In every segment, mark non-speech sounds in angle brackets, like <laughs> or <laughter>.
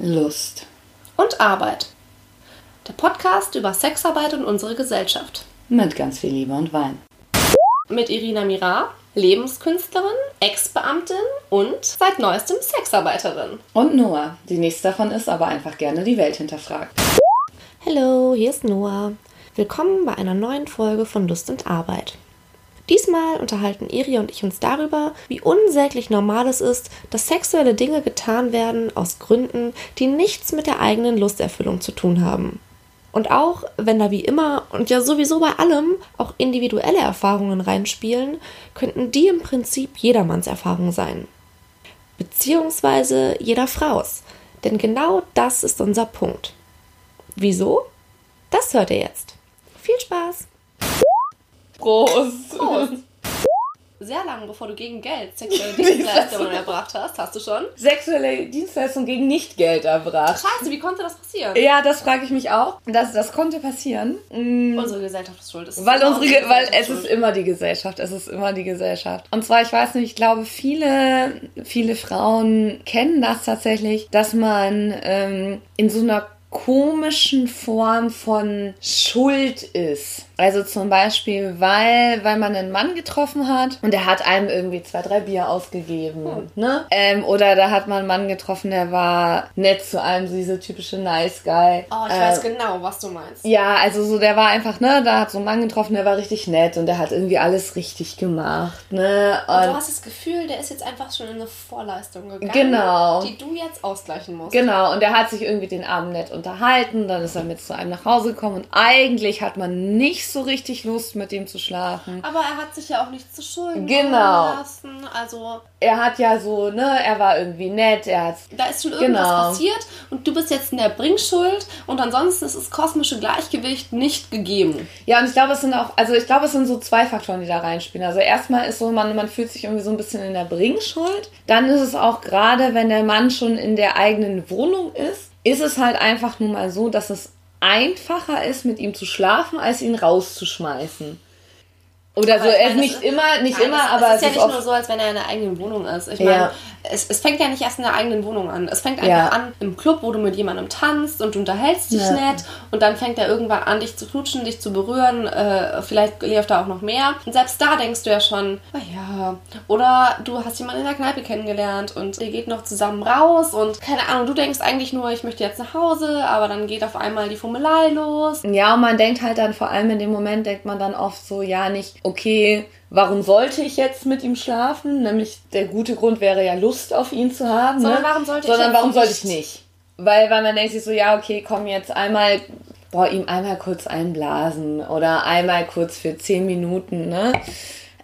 Lust und Arbeit. Der Podcast über Sexarbeit und unsere Gesellschaft. Mit ganz viel Liebe und Wein. Mit Irina Mira, Lebenskünstlerin, Ex-Beamtin und seit neuestem Sexarbeiterin. Und Noah, die nächste davon ist aber einfach gerne die Welt hinterfragt. Hallo, hier ist Noah. Willkommen bei einer neuen Folge von Lust und Arbeit. Diesmal unterhalten Iri und ich uns darüber, wie unsäglich normal es ist, dass sexuelle Dinge getan werden aus Gründen, die nichts mit der eigenen Lusterfüllung zu tun haben. Und auch wenn da wie immer und ja sowieso bei allem auch individuelle Erfahrungen reinspielen, könnten die im Prinzip jedermanns Erfahrung sein. Beziehungsweise jeder Frau's. Denn genau das ist unser Punkt. Wieso? Das hört ihr jetzt. Viel Spaß! Prost. Prost. <laughs> Sehr lange, bevor du gegen Geld sexuelle <laughs> Dienstleistungen erbracht hast, hast du schon. Sexuelle Dienstleistung gegen Nicht-Geld erbracht. Scheiße, wie konnte das passieren? Ja, das frage ich mich auch. Das, das konnte passieren. Mm, Unsere Gesellschaft ist schuld. Es ist Weil unsere, Ge- weil es ist schuld. immer die Gesellschaft, es ist immer die Gesellschaft. Und zwar, ich weiß nicht, ich glaube, viele, viele Frauen kennen das tatsächlich, dass man ähm, in so einer komischen Form von Schuld ist. Also zum Beispiel, weil, weil man einen Mann getroffen hat und der hat einem irgendwie zwei, drei Bier ausgegeben. Ne? Ähm, oder da hat man einen Mann getroffen, der war nett zu einem, so diese typische Nice Guy. Oh, ich Äh, weiß genau, was du meinst. ja, also so, der war einfach, ne, da hat so ein Mann getroffen, der war richtig nett und der hat irgendwie alles richtig gemacht, ne? Und du Und hast das Gefühl, der ist jetzt einfach schon in eine Vorleistung gegangen, Genau. die du jetzt ausgleichen musst. genau, und der hat sich irgendwie den Abend nett unterhalten, dann ist er mit zu einem nach Hause gekommen und eigentlich hat man nicht so richtig Lust, mit ihm zu schlafen. Aber er hat sich ja auch nichts zu Schulden Genau. lassen. Also Er hat ja so, ne, er war irgendwie nett, er hat da ist schon irgendwas Genau. passiert und du bist jetzt in der Bringschuld und ansonsten ist das kosmische Gleichgewicht nicht gegeben. Ja, und ich glaube, es sind auch, also ich glaube, es sind so zwei Faktoren, die da reinspielen. Also erstmal ist so, man, man fühlt sich irgendwie so ein bisschen in der Bringschuld. Dann ist es auch gerade, wenn der Mann schon in der eigenen Wohnung ist, ist es halt einfach nun mal so, dass es einfacher ist, mit ihm zu schlafen, als ihn rauszuschmeißen. Oder Aber so, er meine, ist nicht immer, nicht Nein, immer, es, aber es ist ja nicht nur so, als wenn er in der eigenen Wohnung ist. Ich Ja. Es, es fängt ja nicht erst in der eigenen Wohnung an. Es fängt einfach Ja. an im Club, wo du mit jemandem tanzt und du unterhältst dich Ja. nett und dann fängt er irgendwann an, dich zu knutschen, dich zu berühren. Äh, vielleicht läuft da auch noch mehr. Und selbst da denkst du ja schon, na ja. Oder du hast jemanden in der Kneipe kennengelernt und ihr geht noch zusammen raus und keine Ahnung, du denkst eigentlich nur, ich möchte jetzt nach Hause, aber dann geht auf einmal die Fummelei los. Ja, und man denkt halt dann vor allem in dem Moment, denkt man dann oft so, ja, nicht, okay, warum sollte ich jetzt mit ihm schlafen? Nämlich der gute Grund wäre ja Lust auf ihn zu haben. Sondern ne? warum sollte ich Sondern jetzt warum sollte nicht? ich nicht? Weil, weil man denkt sich so, ja, okay, komm jetzt einmal, boah, ihm einmal kurz einblasen oder einmal kurz für 10 Minuten, ne?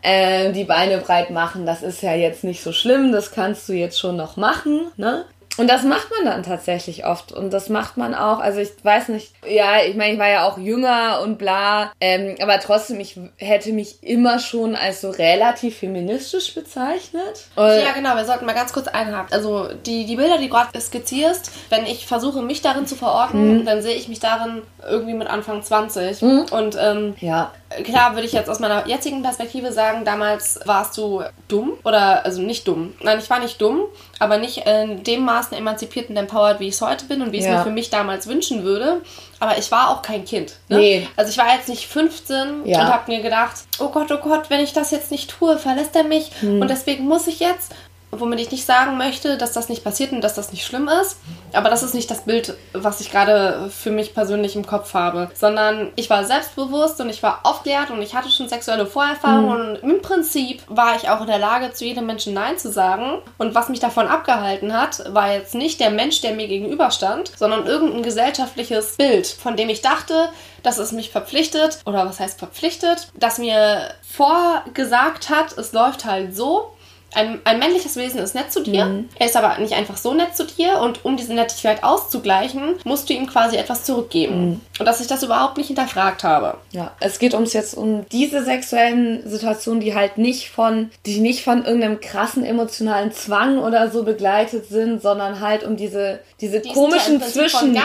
Äh, die Beine breit machen, das ist ja jetzt nicht so schlimm, das kannst du jetzt schon noch machen, ne? Und das macht man dann tatsächlich oft. Und das macht man auch, also ich weiß nicht, ja, ich meine, ich war ja auch jünger und bla, ähm, aber trotzdem, ich hätte mich immer schon als so relativ feministisch bezeichnet. Und Ja, genau, wir sollten mal ganz kurz einhaken. Also die, die Bilder, die du gerade skizzierst, wenn ich versuche, mich darin zu verorten, Mhm. dann sehe ich mich darin irgendwie mit Anfang 20. Und ähm, ja, klar würde ich jetzt aus meiner jetzigen Perspektive sagen, damals warst du dumm oder, also nicht dumm. Nein, ich war nicht dumm, aber nicht in dem Maßen emanzipiert und empowered, wie ich es heute bin und wie ich es Ja. mir für mich damals wünschen würde. Aber ich war auch kein Kind. Ne? Nee. Also ich war jetzt nicht 15 Ja. und habe mir gedacht, oh Gott, oh Gott, wenn ich das jetzt nicht tue, verlässt er mich. Hm. Und deswegen muss ich jetzt, womit ich nicht sagen möchte, dass das nicht passiert und dass das nicht schlimm ist. Aber das ist nicht das Bild, was ich gerade für mich persönlich im Kopf habe. Sondern ich war selbstbewusst und ich war aufklärt und ich hatte schon sexuelle Vorerfahrungen. Und im Prinzip war ich auch in der Lage, zu jedem Menschen Nein zu sagen. Und was mich davon abgehalten hat, war jetzt nicht der Mensch, der mir gegenüberstand, sondern irgendein gesellschaftliches Bild, von dem ich dachte, dass es mich verpflichtet, oder was heißt verpflichtet, dass mir vorgesagt hat, es läuft halt so. Ein, ein männliches Wesen ist nett zu dir, er ist aber nicht einfach so nett zu dir und um diese Nettigkeit auszugleichen, musst du ihm quasi etwas zurückgeben. Und dass ich das überhaupt nicht hinterfragt habe. Ja, es geht ums jetzt um diese sexuellen Situationen, die halt nicht von, die nicht von irgendeinem krassen emotionalen Zwang oder so begleitet sind, sondern halt um diese, diese Die ja komischen von Zwischen,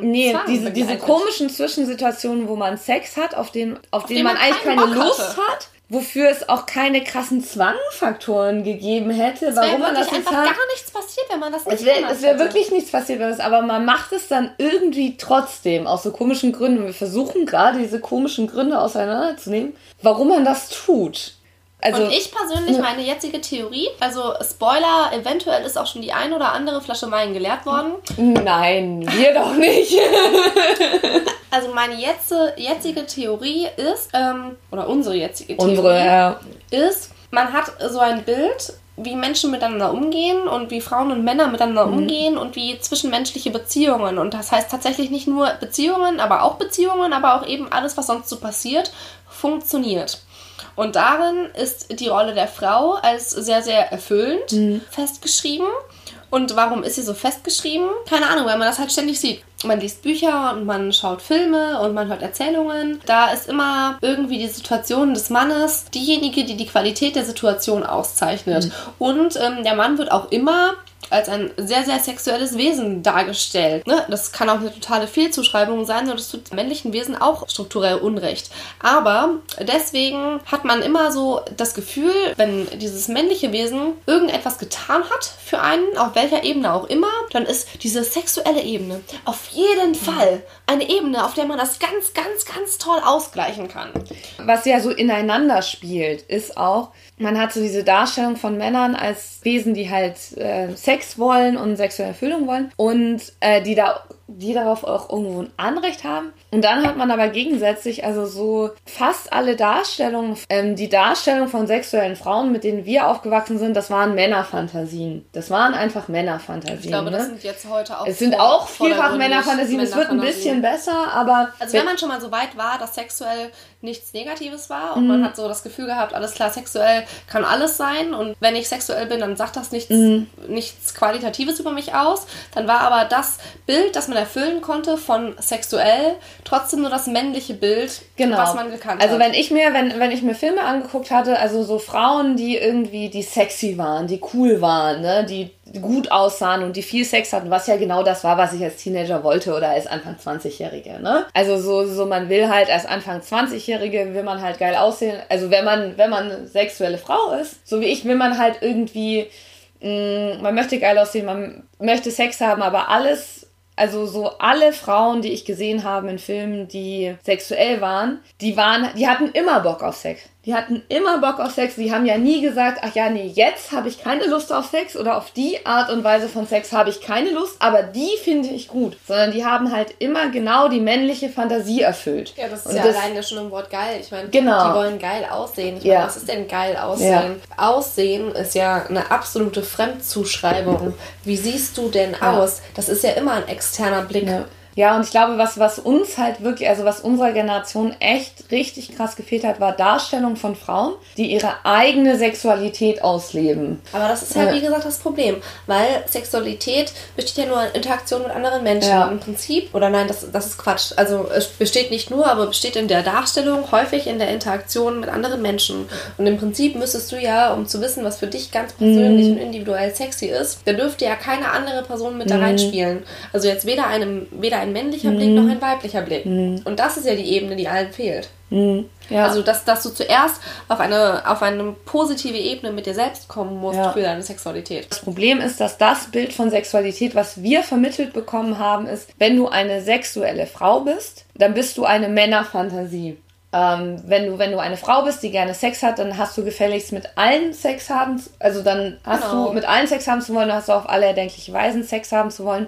nee, Zwang diese, diese begleitet. komischen Zwischensituationen, wo man Sex hat, auf den, auf, den den man man eigentlich keine Bock Lust hatte. hat. Wofür es auch keine krassen Zwangfaktoren gegeben hätte, es warum man das einfach hat. gar nichts passiert, wenn man das nicht Es wäre wär wirklich nichts passiert, wenn das, aber man macht es dann irgendwie trotzdem aus so komischen Gründen. Wir versuchen gerade diese komischen Gründe auseinanderzunehmen, warum man das tut. Also, und ich persönlich, meine jetzige Theorie, also Spoiler, eventuell ist auch schon die ein oder andere Flasche Wein geleert worden. Nein, wir doch nicht. <laughs> also meine jetze, jetzige Theorie ist, ähm, oder unsere jetzige Theorie unsere, ja. ist, man hat so ein Bild, wie Menschen miteinander umgehen und wie Frauen und Männer miteinander mhm. umgehen und wie zwischenmenschliche Beziehungen. Und das heißt tatsächlich nicht nur Beziehungen, aber auch Beziehungen, aber auch eben alles, was sonst so passiert, funktioniert. Und darin ist die Rolle der Frau als sehr, sehr erfüllend mhm. festgeschrieben. Und warum ist sie so festgeschrieben? Keine Ahnung, weil man das halt ständig sieht. Man liest Bücher und man schaut Filme und man hört Erzählungen. Da ist immer irgendwie die Situation des Mannes diejenige, die die Qualität der Situation auszeichnet. Mhm. Und ähm, der Mann wird auch immer als ein sehr, sehr sexuelles Wesen dargestellt. Ne? Das kann auch eine totale Fehlzuschreibung sein und das tut männlichen Wesen auch strukturell Unrecht. Aber deswegen hat man immer so das Gefühl, wenn dieses männliche Wesen irgendetwas getan hat für einen, auf welcher Ebene auch immer, dann ist diese sexuelle Ebene auf jeden Fall eine Ebene, auf der man das ganz, ganz, ganz toll ausgleichen kann. Was ja so ineinander spielt, ist auch, man hat so diese Darstellung von Männern als Wesen, die halt äh, Sex wollen und sexuelle Erfüllung wollen und äh, die da die darauf auch irgendwo ein Anrecht haben. Und dann hat man aber gegensätzlich, also so fast alle Darstellungen, ähm, die Darstellung von sexuellen Frauen, mit denen wir aufgewachsen sind, das waren Männerfantasien. Das waren einfach Männerfantasien. Ich glaube, ne? das sind jetzt heute auch. Es sind auch vielfach Männerfantasien. Es wird ein bisschen besser, aber. Also wenn man schon mal so weit war, dass sexuell nichts Negatives war und mhm. man hat so das Gefühl gehabt, alles klar, sexuell kann alles sein und wenn ich sexuell bin, dann sagt das nichts, mhm. nichts Qualitatives über mich aus. Dann war aber das Bild, das man erfüllen konnte von sexuell, trotzdem nur das männliche Bild, genau. was man gekannt also hat. Also wenn ich mir, wenn, wenn ich mir Filme angeguckt hatte, also so Frauen, die irgendwie, die sexy waren, die cool waren, ne, die gut aussahen und die viel Sex hatten, was ja genau das war, was ich als Teenager wollte oder als Anfang 20-Jährige, ne? Also so, so man will halt als Anfang 20-Jährige will man halt geil aussehen. Also wenn man, wenn man sexuelle Frau ist, so wie ich, will man halt irgendwie, mh, mm, man möchte geil aussehen, man möchte Sex haben, aber alles also so alle Frauen, die ich gesehen habe in Filmen, die sexuell waren, die waren, die hatten immer Bock auf Sex. Die hatten immer Bock auf Sex. Die haben ja nie gesagt, ach ja, nee, jetzt habe ich keine Lust auf Sex oder auf die Art und Weise von Sex habe ich keine Lust, aber die finde ich gut. Sondern die haben halt immer genau die männliche Fantasie erfüllt. Ja, das ist und ja das, alleine schon im Wort geil. Ich meine, genau. die wollen geil aussehen. Ich meine, ja. was ist denn geil aussehen? Ja. Aussehen ist ja eine absolute Fremdzuschreibung. Wie siehst du denn aus? Das ist ja immer ein externer Blick. Ja. Ja, und ich glaube, was, was uns halt wirklich, also was unserer Generation echt richtig krass gefehlt hat, war Darstellung von Frauen, die ihre eigene Sexualität ausleben. Aber das ist ja, wie gesagt, das Problem, weil Sexualität besteht ja nur in Interaktion mit anderen Menschen. Ja. Im Prinzip, oder nein, das, das ist Quatsch. Also es besteht nicht nur, aber besteht in der Darstellung, häufig in der Interaktion mit anderen Menschen. Und im Prinzip müsstest du ja, um zu wissen, was für dich ganz persönlich mhm. und individuell sexy ist, da dürfte ja keine andere Person mit da mhm. reinspielen. Also jetzt weder einem, weder ein männlicher mhm. Blick noch ein weiblicher Blick. Mhm. Und das ist ja die Ebene, die allen fehlt. Mhm. Ja. Also, dass, dass du zuerst auf eine, auf eine positive Ebene mit dir selbst kommen musst ja. für deine Sexualität. Das Problem ist, dass das Bild von Sexualität, was wir vermittelt bekommen haben, ist, wenn du eine sexuelle Frau bist, dann bist du eine Männerfantasie. Ähm, wenn, du, wenn du eine Frau bist, die gerne Sex hat, dann hast du gefälligst mit allen Sex haben, also dann hast genau. du mit allen Sex haben zu wollen, dann hast du auf alle erdenkliche Weisen Sex haben zu wollen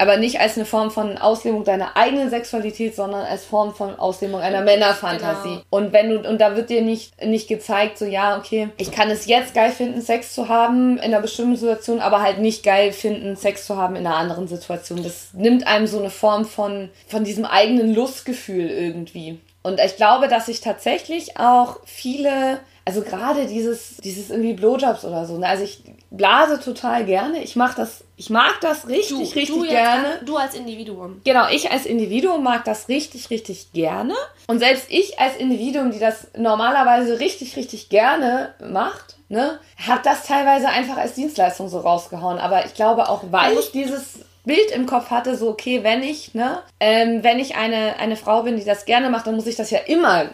aber nicht als eine Form von Auslebung deiner eigenen Sexualität, sondern als Form von Auslebung einer Männerfantasie. Genau. Und wenn du, und da wird dir nicht, nicht gezeigt, so, ja, okay, ich kann es jetzt geil finden, Sex zu haben in einer bestimmten Situation, aber halt nicht geil finden, Sex zu haben in einer anderen Situation. Das nimmt einem so eine Form von, von diesem eigenen Lustgefühl irgendwie. Und ich glaube, dass sich tatsächlich auch viele also gerade dieses, dieses irgendwie Blowjobs oder so. Ne? Also ich blase total gerne. Ich mache das, ich mag das richtig, du, richtig du gerne. An, du als Individuum. Genau, ich als Individuum mag das richtig, richtig gerne. Und selbst ich als Individuum, die das normalerweise richtig, richtig gerne macht, ne, hat das teilweise einfach als Dienstleistung so rausgehauen. Aber ich glaube auch, weil ich dieses Bild im Kopf hatte, so okay, wenn ich, ne, ähm, wenn ich eine, eine Frau bin, die das gerne macht, dann muss ich das ja immer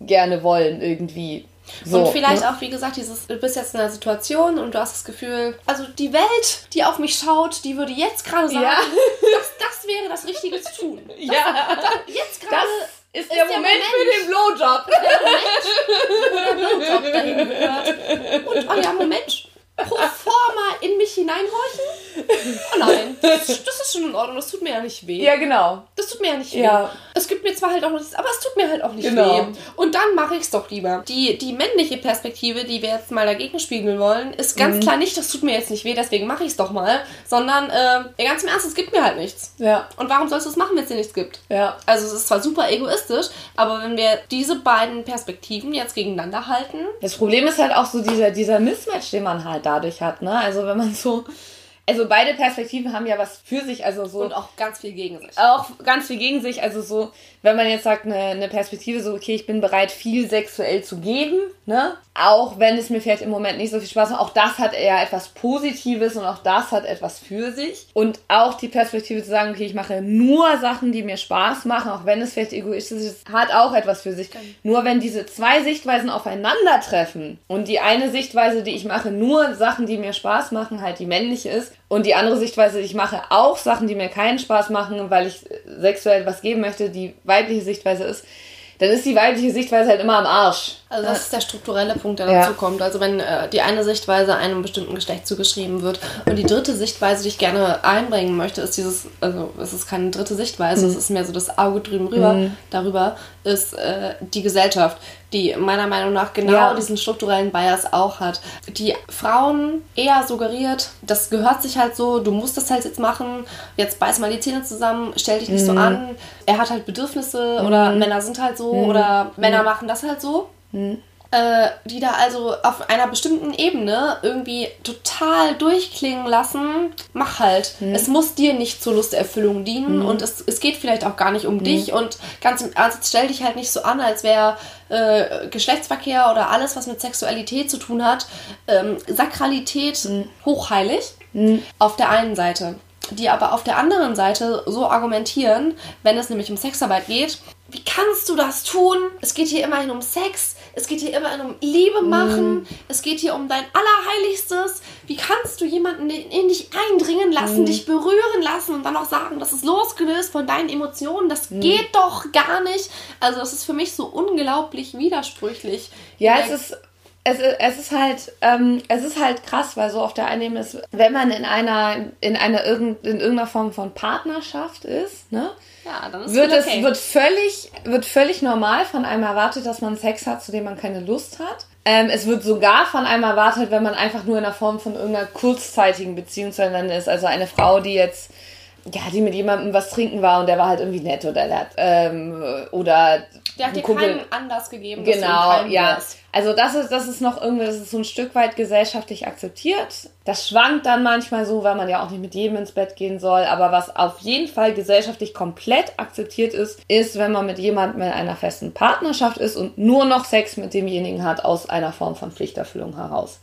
gerne wollen irgendwie. So, und vielleicht ne? auch, wie gesagt, dieses, du bist jetzt in einer Situation und du hast das Gefühl, also die Welt, die auf mich schaut, die würde jetzt gerade sagen, Ja. <laughs> das, das wäre das Richtige zu tun. <laughs> Das, Ja. Jetzt Das gerade ist, ist der der Moment, für Moment. den Blowjob. der Blowjob dahin <laughs> gehört. Und, ja, Moment, pro forma in mich hineinhorchen? Oh nein, das, das ist schon in Ordnung, das tut mir ja nicht weh. Ja, genau. Das tut mir ja nicht weh. Ja. Es gibt mir zwar halt auch nichts, aber es tut mir halt auch nicht Genau. weh. Und dann mache ich es doch lieber. Die, die männliche Perspektive, die wir jetzt mal dagegen spiegeln wollen, ist Mhm. ganz klar nicht, das tut mir jetzt nicht weh, deswegen mache ich es doch mal, sondern äh, ganz im Ernst, es gibt mir halt nichts. Ja, Und warum sollst du es machen, wenn es dir nichts gibt? ja. Also es ist zwar super egoistisch, aber wenn wir diese beiden Perspektiven jetzt gegeneinander halten, Das Problem ist halt auch so dieser, dieser Mismatch, den man dadurch hat, ne? Also wenn man so. Also beide Perspektiven haben ja was für sich, also so. und auch ganz viel gegen sich. auch ganz viel gegen sich. Also so, wenn man jetzt sagt, eine, eine Perspektive, so, okay, ich bin bereit, viel sexuell zu geben, ne? Auch wenn es mir vielleicht im Moment nicht so viel Spaß macht. Auch das hat eher etwas Positives und auch das hat etwas für sich. Und auch die Perspektive zu sagen, okay, ich mache nur Sachen, die mir Spaß machen, auch wenn es vielleicht egoistisch ist, hat auch etwas für sich. Nur wenn diese zwei Sichtweisen aufeinandertreffen und die eine Sichtweise, die ich mache, nur Sachen, die mir Spaß machen, halt die männliche ist und die andere Sichtweise, ich mache auch Sachen, die mir keinen Spaß machen, weil ich sexuell was geben möchte, die weibliche Sichtweise ist, dann ist die weibliche Sichtweise halt immer am Arsch. Also das ist der strukturelle Punkt, der Ja. dazu kommt. Also wenn äh, die eine Sichtweise einem bestimmten Geschlecht zugeschrieben wird und die dritte Sichtweise, die ich gerne einbringen möchte, ist dieses, also es ist keine dritte Sichtweise, es ist mehr so das Auge drüben rüber, darüber ist äh, die Gesellschaft, die meiner Meinung nach genau Ja. diesen strukturellen Bias auch hat. Die Frauen eher suggeriert, das gehört sich halt so, du musst das halt jetzt machen, jetzt beiß mal die Zähne zusammen, stell dich nicht so an, er hat halt Bedürfnisse oder Männer sind halt so oder Männer machen das halt so. Äh, die da also auf einer bestimmten Ebene irgendwie total durchklingen lassen, mach halt. Es muss dir nicht zur Lusterfüllung dienen und es, es geht vielleicht auch gar nicht um dich und ganz im Ernst, stell dich halt nicht so an, als wäre äh, Geschlechtsverkehr oder alles, was mit Sexualität zu tun hat, ähm, Sakralität hochheilig auf der einen Seite. Die aber auf der anderen Seite so argumentieren, wenn es nämlich um Sexarbeit geht, wie kannst du das tun? Es geht hier immerhin um Sex, es geht hier immerhin um Liebe machen, es geht hier um dein Allerheiligstes. Wie kannst du jemanden in dich eindringen lassen, dich berühren lassen und dann auch sagen, das ist losgelöst von deinen Emotionen? Das geht doch gar nicht. Also, das ist für mich so unglaublich widersprüchlich. Ja, es ist, es, ist- es ist halt, ähm, es ist halt krass, weil so auf der einen ist, wenn man in einer, in einer irgend, in irgendeiner Form von Partnerschaft ist, ne, Ja, dann ist wird es, okay. wird völlig, wird völlig normal von einem erwartet, dass man Sex hat, zu dem man keine Lust hat. Ähm, es wird sogar von einem erwartet, wenn man einfach nur in der Form von irgendeiner kurzzeitigen Beziehung zueinander ist. Also eine Frau, die jetzt, ja, die mit jemandem was trinken war und der war halt irgendwie nett oder der hat, ähm, oder Der hat dir Kumpel- keinen Anlass gegeben, dass du ihm Genau, ja. wärst. Also das ist, das ist noch irgendwie, das ist so ein Stück weit gesellschaftlich akzeptiert. Das schwankt dann manchmal so, weil man ja auch nicht mit jedem ins Bett gehen soll. Aber was auf jeden Fall gesellschaftlich komplett akzeptiert ist, ist, wenn man mit jemandem in einer festen Partnerschaft ist und nur noch Sex mit demjenigen hat aus einer Form von Pflichterfüllung heraus.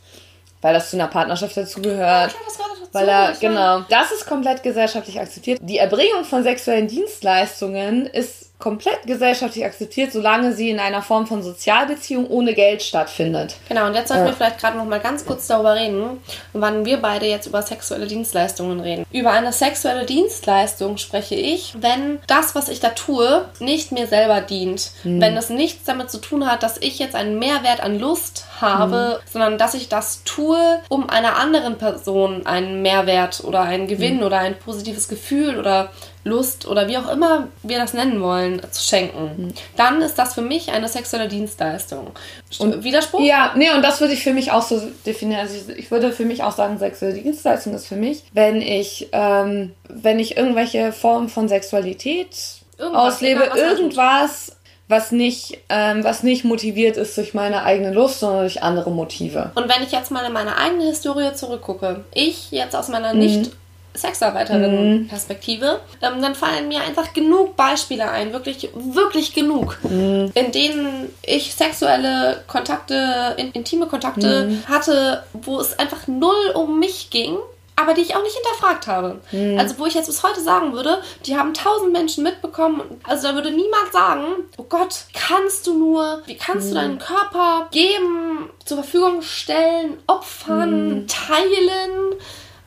Weil das zu einer Partnerschaft dazugehört. Dazu. Weil er, genau, das ist komplett gesellschaftlich akzeptiert. Die Erbringung von sexuellen Dienstleistungen ist komplett gesellschaftlich akzeptiert, solange sie in einer Form von Sozialbeziehung ohne Geld stattfindet. Genau, und jetzt sollten Ja. wir vielleicht gerade noch mal ganz kurz darüber reden, wann wir beide jetzt über sexuelle Dienstleistungen reden. Über eine sexuelle Dienstleistung spreche ich, wenn das, was ich da tue, nicht mir selber dient. Wenn es nichts damit zu tun hat, dass ich jetzt einen Mehrwert an Lust habe, sondern dass ich das tue, um einer anderen Person einen Mehrwert oder einen Gewinn oder ein positives Gefühl oder Lust oder wie auch immer wir das nennen wollen, zu schenken. Dann ist das für mich eine sexuelle Dienstleistung. Und Widerspruch? Ja, nee, und das würde ich für mich auch so definieren. Also ich, ich würde für mich auch sagen, sexuelle Dienstleistung ist für mich, wenn ich, ähm, wenn ich irgendwelche Formen von Sexualität Irgendwas, auslebe, egal, was irgendwas, was nicht, ähm, was nicht motiviert ist durch meine eigene Lust, sondern durch andere Motive. Und wenn ich jetzt mal in meine eigene Historie zurückgucke, ich jetzt aus meiner Mhm. nicht Sexarbeiterin-Perspektive, ähm, dann fallen mir einfach genug Beispiele ein, wirklich, wirklich genug, Mhm. in denen ich sexuelle Kontakte, in, intime Kontakte Mhm. hatte, wo es einfach null um mich ging. aber die ich auch nicht hinterfragt habe. Hm. Also wo ich jetzt bis heute sagen würde, die haben tausend Menschen mitbekommen. Also da würde niemand sagen, oh Gott, kannst du nur, wie kannst du deinen Körper geben, zur Verfügung stellen, opfern, Hm. teilen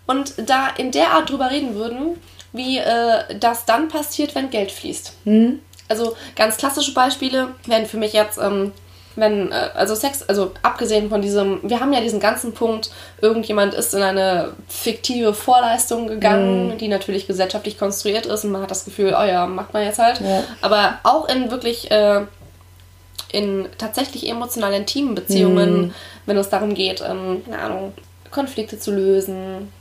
und da in der Art drüber reden würden, wie äh, das dann passiert, wenn Geld fließt. Hm. Also ganz klassische Beispiele wären für mich jetzt, ähm, wenn, äh, also Sex, also abgesehen von diesem, wir haben ja diesen ganzen Punkt, irgendjemand ist in eine fiktive Vorleistung gegangen, die natürlich gesellschaftlich konstruiert ist und man hat das Gefühl, oh ja, macht man jetzt halt. Ja. Aber auch in wirklich, äh, in tatsächlich emotional intimen Beziehungen, wenn es darum geht, ähm, keine Ahnung, Konflikte zu lösen,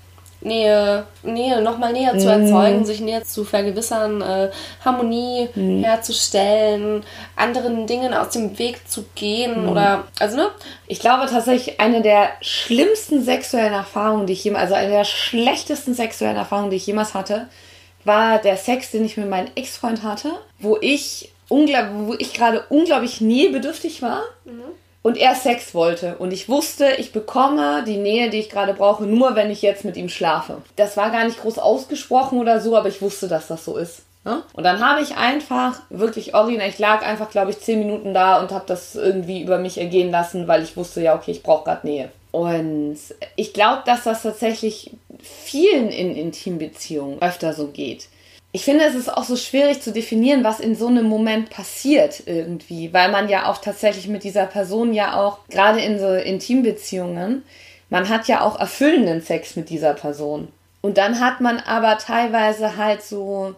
Nähe, Nähe, nochmal Nähe zu erzeugen, sich Nähe zu vergewissern, äh, Harmonie herzustellen, anderen Dingen aus dem Weg zu gehen oder, also ne? Ich glaube tatsächlich, eine der schlimmsten sexuellen Erfahrungen, die ich jemals, also eine der schlechtesten sexuellen Erfahrungen, die ich jemals hatte, war der Sex, den ich mit meinem Ex-Freund hatte, wo ich, unglaub, wo ich gerade unglaublich nähebedürftig war und er Sex wollte. Und ich wusste, ich bekomme die Nähe, die ich gerade brauche, nur wenn ich jetzt mit ihm schlafe. Das war gar nicht groß ausgesprochen oder so, aber ich wusste, dass das so ist. Ne? Und dann habe ich einfach wirklich original, ich lag einfach, glaube ich, zehn Minuten da und habe das irgendwie über mich ergehen lassen, weil ich wusste, ja, okay, ich brauche gerade Nähe. Und ich glaube, dass das tatsächlich vielen in Intimbeziehungen öfter so geht. Ich finde, es ist auch so schwierig zu definieren, was in so einem Moment passiert irgendwie, weil man ja auch tatsächlich mit dieser Person ja auch, gerade in so Intimbeziehungen, man hat ja auch erfüllenden Sex mit dieser Person. Und dann hat man aber teilweise halt so,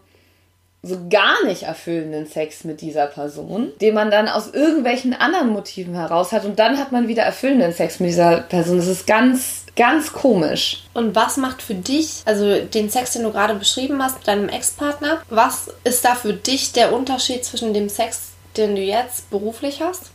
so gar nicht erfüllenden Sex mit dieser Person, den man dann aus irgendwelchen anderen Motiven heraus hat. Und dann hat man wieder erfüllenden Sex mit dieser Person. Das ist ganz, ganz komisch. Und was macht für dich, also den Sex, den du gerade beschrieben hast mit deinem Ex-Partner, was ist da für dich der Unterschied zwischen dem Sex, den du jetzt beruflich hast?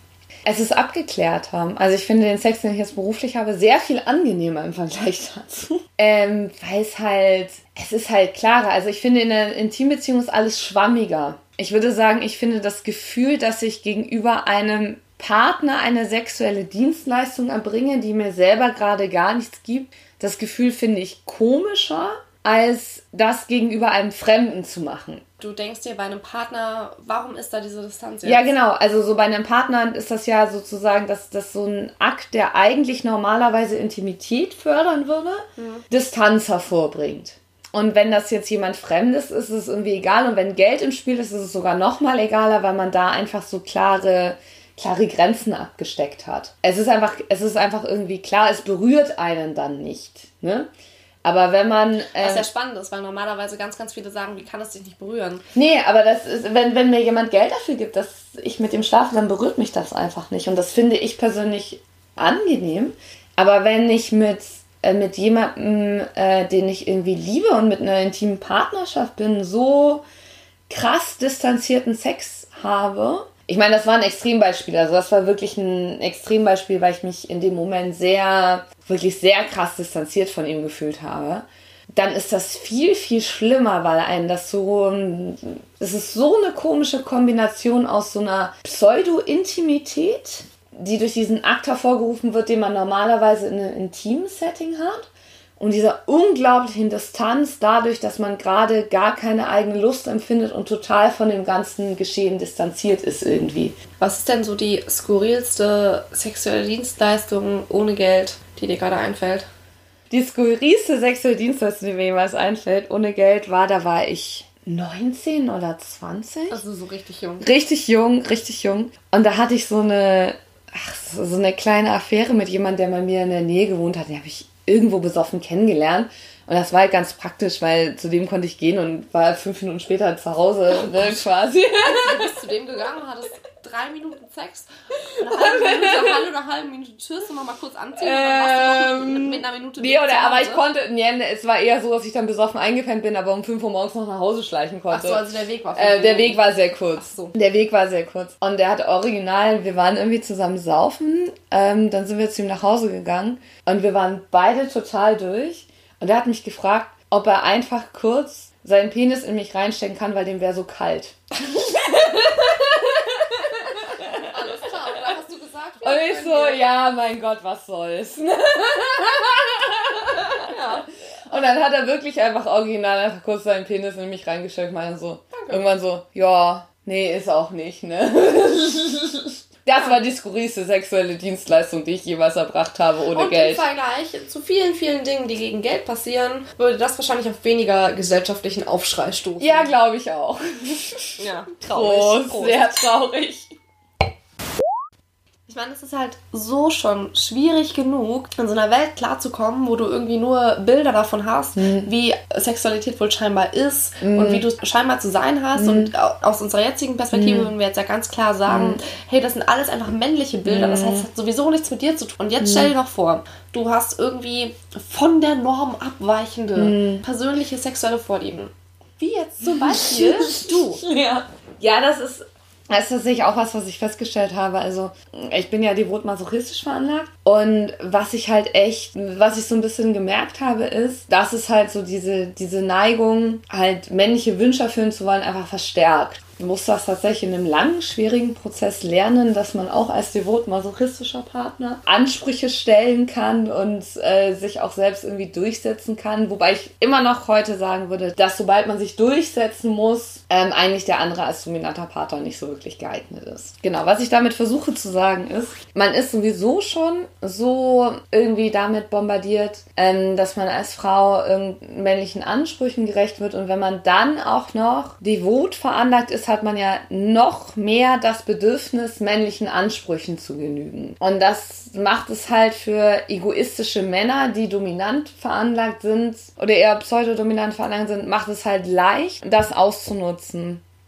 Es ist abgeklärter. Also ich finde den Sex, den ich jetzt beruflich habe, sehr viel angenehmer im Vergleich dazu. <laughs> Ähm, weil es halt, es ist halt klarer. Also ich finde in einer Intimbeziehung ist alles schwammiger. Ich würde sagen, ich finde das Gefühl, dass ich gegenüber einem Partner eine sexuelle Dienstleistung erbringe, die mir selber gerade gar nichts gibt, das Gefühl finde ich komischer, als das gegenüber einem Fremden zu machen. Du denkst dir bei einem Partner, warum ist da diese Distanz jetzt? Ja, genau. Also so bei einem Partner ist das ja sozusagen, dass das so ein Akt, der eigentlich normalerweise Intimität fördern würde, Distanz hervorbringt. Und wenn das jetzt jemand Fremdes ist, ist es irgendwie egal. Und wenn Geld im Spiel ist, ist es sogar noch mal egaler, weil man da einfach so klare, klare Grenzen abgesteckt hat. Es ist einfach, es ist einfach irgendwie klar, es berührt einen dann nicht. Ne? Aber wenn man. Was ähm, ja spannend ist, weil normalerweise ganz, ganz viele sagen, wie kann es dich nicht berühren? Nee, aber das ist, wenn, wenn mir jemand Geld dafür gibt, dass ich mit ihm schlafe, dann berührt mich das einfach nicht. Und das finde ich persönlich angenehm. Aber wenn ich mit, äh, mit jemandem, äh, den ich irgendwie liebe und mit einer intimen Partnerschaft bin, so krass distanzierten Sex habe. Ich meine, das war ein Extrembeispiel. Also das war wirklich ein Extrembeispiel, weil ich mich in dem Moment sehr, wirklich sehr krass distanziert von ihm gefühlt habe dann ist das viel, viel schlimmer, weil einen das so. Es ist so eine komische Kombination aus so einer Pseudo-Intimität, die durch diesen Akt hervorgerufen wird, den man normalerweise in einem intimen Setting hat. Und dieser unglaublichen Distanz dadurch, dass man gerade gar keine eigene Lust empfindet und total von dem ganzen Geschehen distanziert ist irgendwie. Was ist denn so die skurrilste sexuelle Dienstleistung ohne Geld, die dir gerade einfällt? Die skurrilste sexuelle Dienstleistung, die mir jemals einfällt, ohne Geld war, da war ich 19 oder 20. Also so richtig jung. Richtig jung, richtig jung. Und da hatte ich so eine, ach, so eine kleine Affäre mit jemandem, der bei mir in der Nähe gewohnt hat. Den habe ich irgendwo besoffen kennengelernt. Und das war halt ganz praktisch, weil zu dem konnte ich gehen und war fünf Minuten später zu Hause, ne, quasi. Du bist zu dem gegangen, hattest drei Minuten Sex, eine halbe <laughs> Minute, halbe oder halbe Minute Tschüss und noch mal kurz anziehen und dann noch mit, mit einer Minute Nee, oder, aber ich Hause. konnte, nee, es war eher so, dass ich dann besoffen eingepennt bin, aber um 5 Uhr morgens noch nach Hause schleichen Ach konnte. so, also der Weg war Äh, der Weg war sehr kurz. Ach so. Der Weg war sehr kurz. Und der hat original, wir waren irgendwie zusammen saufen, ähm, dann sind wir zu ihm nach Hause gegangen und wir waren beide total durch. Und er hat mich gefragt, ob er einfach kurz seinen Penis in mich reinstecken kann, weil dem wäre so kalt. <laughs> <laughs> Alles klar, und dann hast du gesagt, Und ich so, ja, mein Gott, was soll's. <laughs> ja. Und dann hat er wirklich einfach original einfach kurz seinen Penis in mich reingestellt und meinte so, Danke. irgendwann so, ja, nee, ist auch nicht, ne? <laughs> Das war die skurrilste sexuelle Dienstleistung, die ich jemals erbracht habe ohne und Geld. Im Vergleich zu vielen, vielen Dingen, die gegen Geld passieren, würde das wahrscheinlich auf weniger gesellschaftlichen Aufschrei stoßen. Ja, glaube ich auch. Ja, traurig. Prost, Prost. Sehr traurig. Meine, es ist halt so schon schwierig genug, in so einer Welt klarzukommen, wo du irgendwie nur Bilder davon hast, mhm. wie Sexualität wohl scheinbar ist mhm. und wie du scheinbar zu sein hast. Mhm. Und aus unserer jetzigen Perspektive mhm. würden wir jetzt ja ganz klar sagen, mhm. hey, das sind alles einfach männliche Bilder, das hat mhm. sowieso nichts mit dir zu tun. Und jetzt stell dir doch vor, du hast irgendwie von der Norm abweichende persönliche sexuelle Vorlieben. Wie jetzt zum Beispiel <laughs> du. Ja. ja, das ist das ist tatsächlich auch was, was ich festgestellt habe. Also, ich bin ja devot masochistisch veranlagt. Und was ich halt echt, was ich so ein bisschen gemerkt habe, ist, dass es halt so diese, diese Neigung, halt männliche Wünsche erfüllen zu wollen, einfach verstärkt muss das tatsächlich in einem langen, schwierigen Prozess lernen, dass man auch als devot masochistischer Partner Ansprüche stellen kann und äh, sich auch selbst irgendwie durchsetzen kann. Wobei ich immer noch heute sagen würde, dass sobald man sich durchsetzen muss, ähm, eigentlich der andere als dominanter Partner nicht so wirklich geeignet ist. Genau, was ich damit versuche zu sagen ist, man ist sowieso schon so irgendwie damit bombardiert, ähm, dass man als Frau männlichen Ansprüchen gerecht wird und wenn man dann auch noch devot veranlagt ist, hat man ja noch mehr das Bedürfnis, männlichen Ansprüchen zu genügen. Und das macht es halt für egoistische Männer, die dominant veranlagt sind oder eher pseudodominant veranlagt sind, macht es halt leicht, das auszunutzen.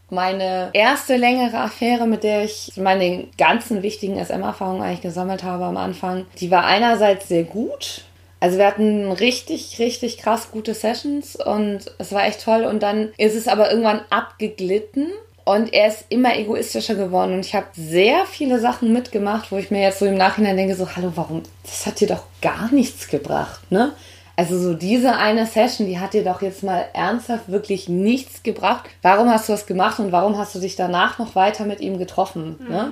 Meine erste längere Affäre, mit der ich meine ganzen wichtigen SM-Erfahrungen eigentlich gesammelt habe am Anfang, die war einerseits sehr gut, also wir hatten richtig, richtig krass gute Sessions und es war echt toll. Und dann ist es aber irgendwann abgeglitten und er ist immer egoistischer geworden. Und ich habe sehr viele Sachen mitgemacht, wo ich mir jetzt so im Nachhinein denke, so, hallo, warum? Das hat dir doch gar nichts gebracht, ne? Also so diese eine Session, die hat dir doch jetzt mal ernsthaft wirklich nichts gebracht. Warum hast du das gemacht und warum hast du dich danach noch weiter mit ihm getroffen? Mhm. Ne?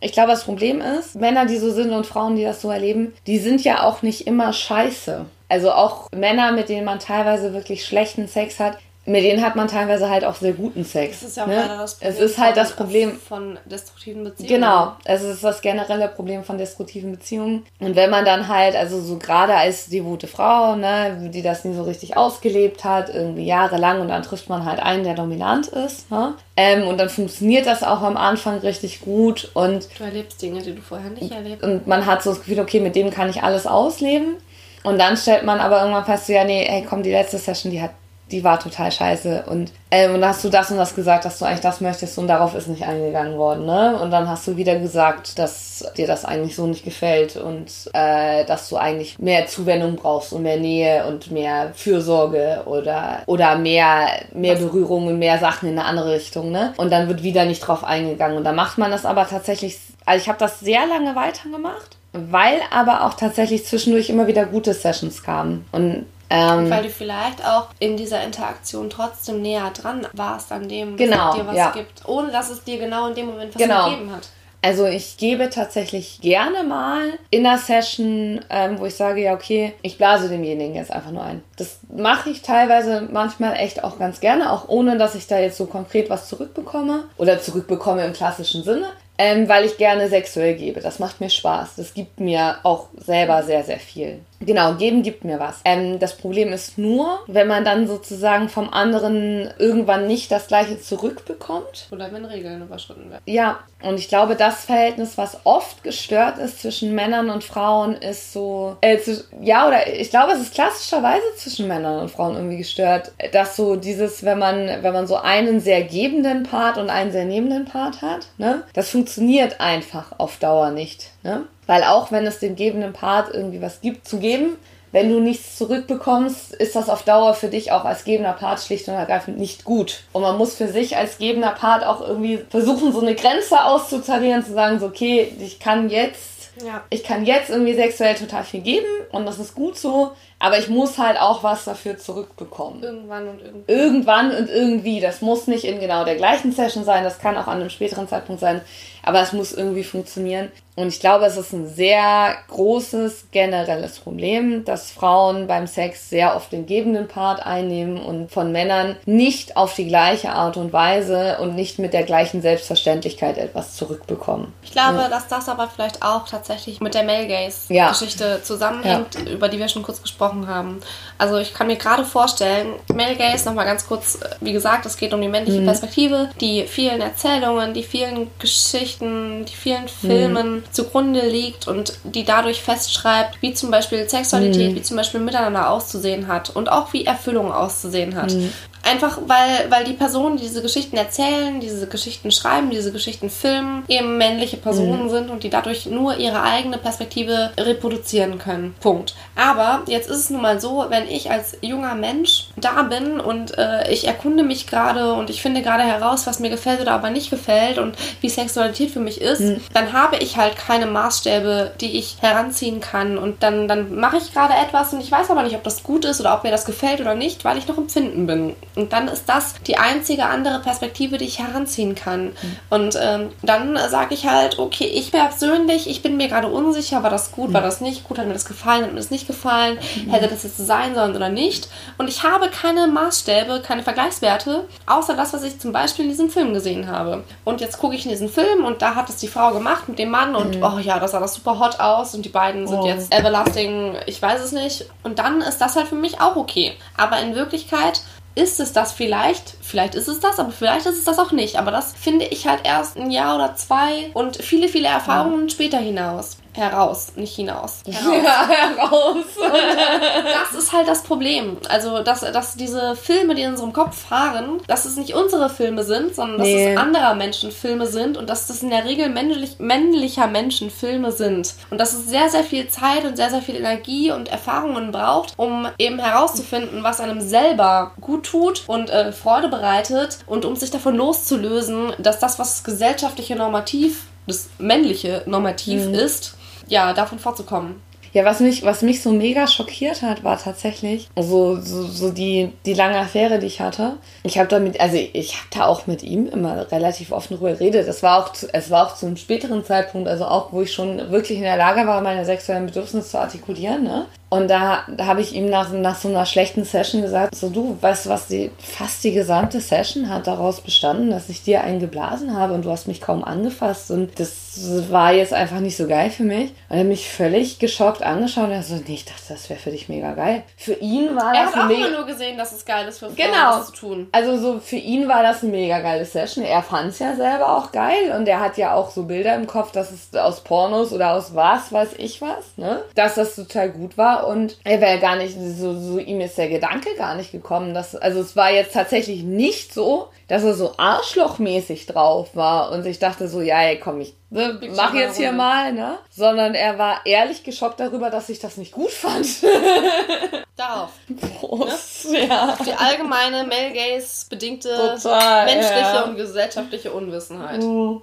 Ich glaube, das Problem ist, Männer, die so sind und Frauen, die das so erleben, die sind ja auch nicht immer scheiße. Also auch Männer, mit denen man teilweise wirklich schlechten Sex hat, mit denen hat man teilweise halt auch sehr guten Sex. Das ist ja auch ne? das Problem. Es ist halt das Problem von destruktiven Beziehungen. Genau, es ist das generelle Problem von destruktiven Beziehungen. Und wenn man dann halt, also so gerade als devote Frau, ne, die das nie so richtig ausgelebt hat, irgendwie jahrelang und dann trifft man halt einen, der dominant ist, ne? Ähm, und dann funktioniert das auch am Anfang richtig gut und du erlebst Dinge, die du vorher nicht erlebt. Und man hat so das Gefühl, okay, mit dem kann ich alles ausleben. Und dann stellt man aber irgendwann fest, so, ja, nee, hey, komm, die letzte Session, die hat die war total scheiße und ähm, und dann hast du das und das gesagt, dass du eigentlich das möchtest und darauf ist nicht eingegangen worden, ne? Und dann hast du wieder gesagt, dass dir das eigentlich so nicht gefällt und äh, dass du eigentlich mehr Zuwendung brauchst und mehr Nähe und mehr Fürsorge oder oder mehr mehr Berührung und mehr Sachen in eine andere Richtung, ne? Und dann wird wieder nicht drauf eingegangen und dann macht man das aber tatsächlich. Also ich habe das sehr lange weitergemacht, weil aber auch tatsächlich zwischendurch immer wieder gute Sessions kamen und ähm, Weil du vielleicht auch in dieser Interaktion trotzdem näher dran warst an dem, was genau, dir was ja. gibt, ohne dass es dir genau in dem Moment was genau. gegeben hat. Also ich gebe tatsächlich gerne mal in einer Session, ähm, wo ich sage, ja, okay, ich blase demjenigen jetzt einfach nur ein. Das mache ich teilweise manchmal echt auch ganz gerne, auch ohne dass ich da jetzt so konkret was zurückbekomme oder zurückbekomme im klassischen Sinne ähm, weil ich gerne sexuell gebe. Das macht mir Spaß. Das gibt mir auch selber sehr, sehr viel. Genau, geben gibt mir was. Ähm, das Problem ist nur, wenn man dann sozusagen vom anderen irgendwann nicht das gleiche zurückbekommt. Oder wenn Regeln überschritten werden. Ja, und ich glaube, das Verhältnis, was oft gestört ist zwischen Männern und Frauen, ist so, äh, zu, ja, oder ich glaube, es ist klassischerweise zwischen Männern und Frauen irgendwie gestört, dass so dieses, wenn man, wenn man so einen sehr gebenden Part und einen sehr nehmenden Part hat, ne, das funktioniert einfach auf Dauer nicht. Ne? Weil auch wenn es dem gebenden Part irgendwie was gibt zu geben, wenn du nichts zurückbekommst, ist das auf Dauer für dich auch als gebender Part schlicht und ergreifend nicht gut. Und man muss für sich als gebender Part auch irgendwie versuchen, so eine Grenze auszutarieren, zu sagen, so, okay, ich kann jetzt, ja. ich kann jetzt irgendwie sexuell total viel geben und das ist gut so, aber ich muss halt auch was dafür zurückbekommen. Irgendwann und irgendwie. Irgendwann und irgendwie. Das muss nicht in genau der gleichen Session sein, das kann auch an einem späteren Zeitpunkt sein, aber es muss irgendwie funktionieren. Und ich glaube, es ist ein sehr großes generelles Problem, dass Frauen beim Sex sehr oft den gebenden Part einnehmen und von Männern nicht auf die gleiche Art und Weise und nicht mit der gleichen Selbstverständlichkeit etwas zurückbekommen. Ich glaube, ja. dass das aber vielleicht auch tatsächlich mit der Male Gaze Geschichte ja. zusammenhängt, ja. über die wir schon kurz gesprochen haben. Also ich kann mir gerade vorstellen, Male Gaze nochmal ganz kurz, wie gesagt, es geht um die männliche mhm. Perspektive, die vielen Erzählungen, die vielen Geschichten, die vielen. Filmen mhm. zugrunde liegt und die dadurch festschreibt, wie zum Beispiel Sexualität, mhm. wie zum Beispiel miteinander auszusehen hat und auch wie Erfüllung auszusehen hat. Mhm. Einfach weil, weil die Personen, die diese Geschichten erzählen, diese Geschichten schreiben, diese Geschichten filmen, eben männliche Personen mhm. sind und die dadurch nur ihre eigene Perspektive reproduzieren können. Punkt. Aber jetzt ist es nun mal so, wenn ich als junger Mensch da bin und äh, ich erkunde mich gerade und ich finde gerade heraus, was mir gefällt oder aber nicht gefällt und wie Sexualität für mich ist, mhm. dann habe ich halt keine Maßstäbe, die ich heranziehen kann und dann, dann mache ich gerade etwas und ich weiß aber nicht, ob das gut ist oder ob mir das gefällt oder nicht, weil ich noch empfinden bin. Und dann ist das die einzige andere Perspektive, die ich heranziehen kann. Mhm. Und ähm, dann sage ich halt, okay, ich persönlich, ich bin mir gerade unsicher, war das gut, mhm. war das nicht gut, hat mir das gefallen, hat mir das nicht gefallen, mhm. hätte das jetzt so sein sollen oder nicht. Und ich habe keine Maßstäbe, keine Vergleichswerte, außer das, was ich zum Beispiel in diesem Film gesehen habe. Und jetzt gucke ich in diesen Film und da hat es die Frau gemacht mit dem Mann und mhm. oh ja, das sah das super hot aus und die beiden sind oh. jetzt everlasting, ich weiß es nicht. Und dann ist das halt für mich auch okay. Aber in Wirklichkeit ist es das vielleicht, vielleicht ist es das, aber vielleicht ist es das auch nicht. Aber das finde ich halt erst ein Jahr oder zwei und viele, viele Erfahrungen ja. später hinaus heraus, nicht hinaus. Heraus. <laughs> Ja, heraus. Und, äh, das ist halt das Problem. Also, dass, dass diese Filme, die in unserem Kopf fahren, dass es nicht unsere Filme sind, sondern nee. dass es anderer Menschen Filme sind und dass das in der Regel männlich, männlicher Menschen Filme sind. Und dass es sehr, sehr viel Zeit und sehr, sehr viel Energie und Erfahrungen braucht, um eben herauszufinden, was einem selber gut tut und äh, Freude bereitet und um sich davon loszulösen, dass das, was gesellschaftliche Normativ das männliche Normativ mhm. ist, ja, davon vorzukommen. Ja, was mich, was mich so mega schockiert hat, war tatsächlich so, so, so die, die lange Affäre, die ich hatte. Ich habe damit, also ich habe da auch mit ihm immer relativ offen drüber geredet. Es war auch, es war auch zu einem späteren Zeitpunkt, also auch, wo ich schon wirklich in der Lage war, meine sexuellen Bedürfnisse zu artikulieren, ne? Und da, da habe ich ihm nach, nach so einer schlechten Session gesagt, so du, weißt du was, die, fast die gesamte Session hat daraus bestanden, dass ich dir einen geblasen habe und du hast mich kaum angefasst und das war jetzt einfach nicht so geil für mich. Und er hat mich völlig geschockt angeschaut und er so, nee, ich dachte, das wäre für dich mega geil. Für ihn war er das Er hat auch immer nur gesehen, dass es geil ist für Frauen, genau. das zu tun. Also so für ihn war das eine mega geile Session. Er fand es ja selber auch geil und er hat ja auch so Bilder im Kopf, dass es aus Pornos oder aus was, weiß ich was, ne? Dass das total gut war und er wäre gar nicht, so, so ihm ist der Gedanke gar nicht gekommen, dass, also es war jetzt tatsächlich nicht so, dass er so arschlochmäßig drauf war und ich dachte so, ja, ey, komm, ich ne, mach jetzt hier mal, ne? Sondern er war ehrlich geschockt darüber, dass ich das nicht gut fand. <laughs> Darauf. Prost, ne? ja. Auf die allgemeine Male Gaze bedingte Total, menschliche ja. und gesellschaftliche Unwissenheit. Mhm.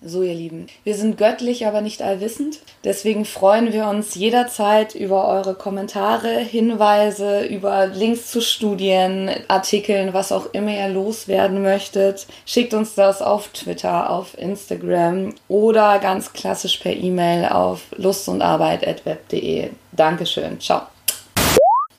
So, ihr Lieben, wir sind göttlich, aber nicht allwissend. Deswegen freuen wir uns jederzeit über eure Kommentare, Hinweise, über Links zu Studien, Artikeln, was auch immer ihr loswerden möchtet. Schickt uns das auf Twitter, auf Instagram oder ganz klassisch per E-Mail auf lustundarbeit.web.de. Dankeschön. Ciao.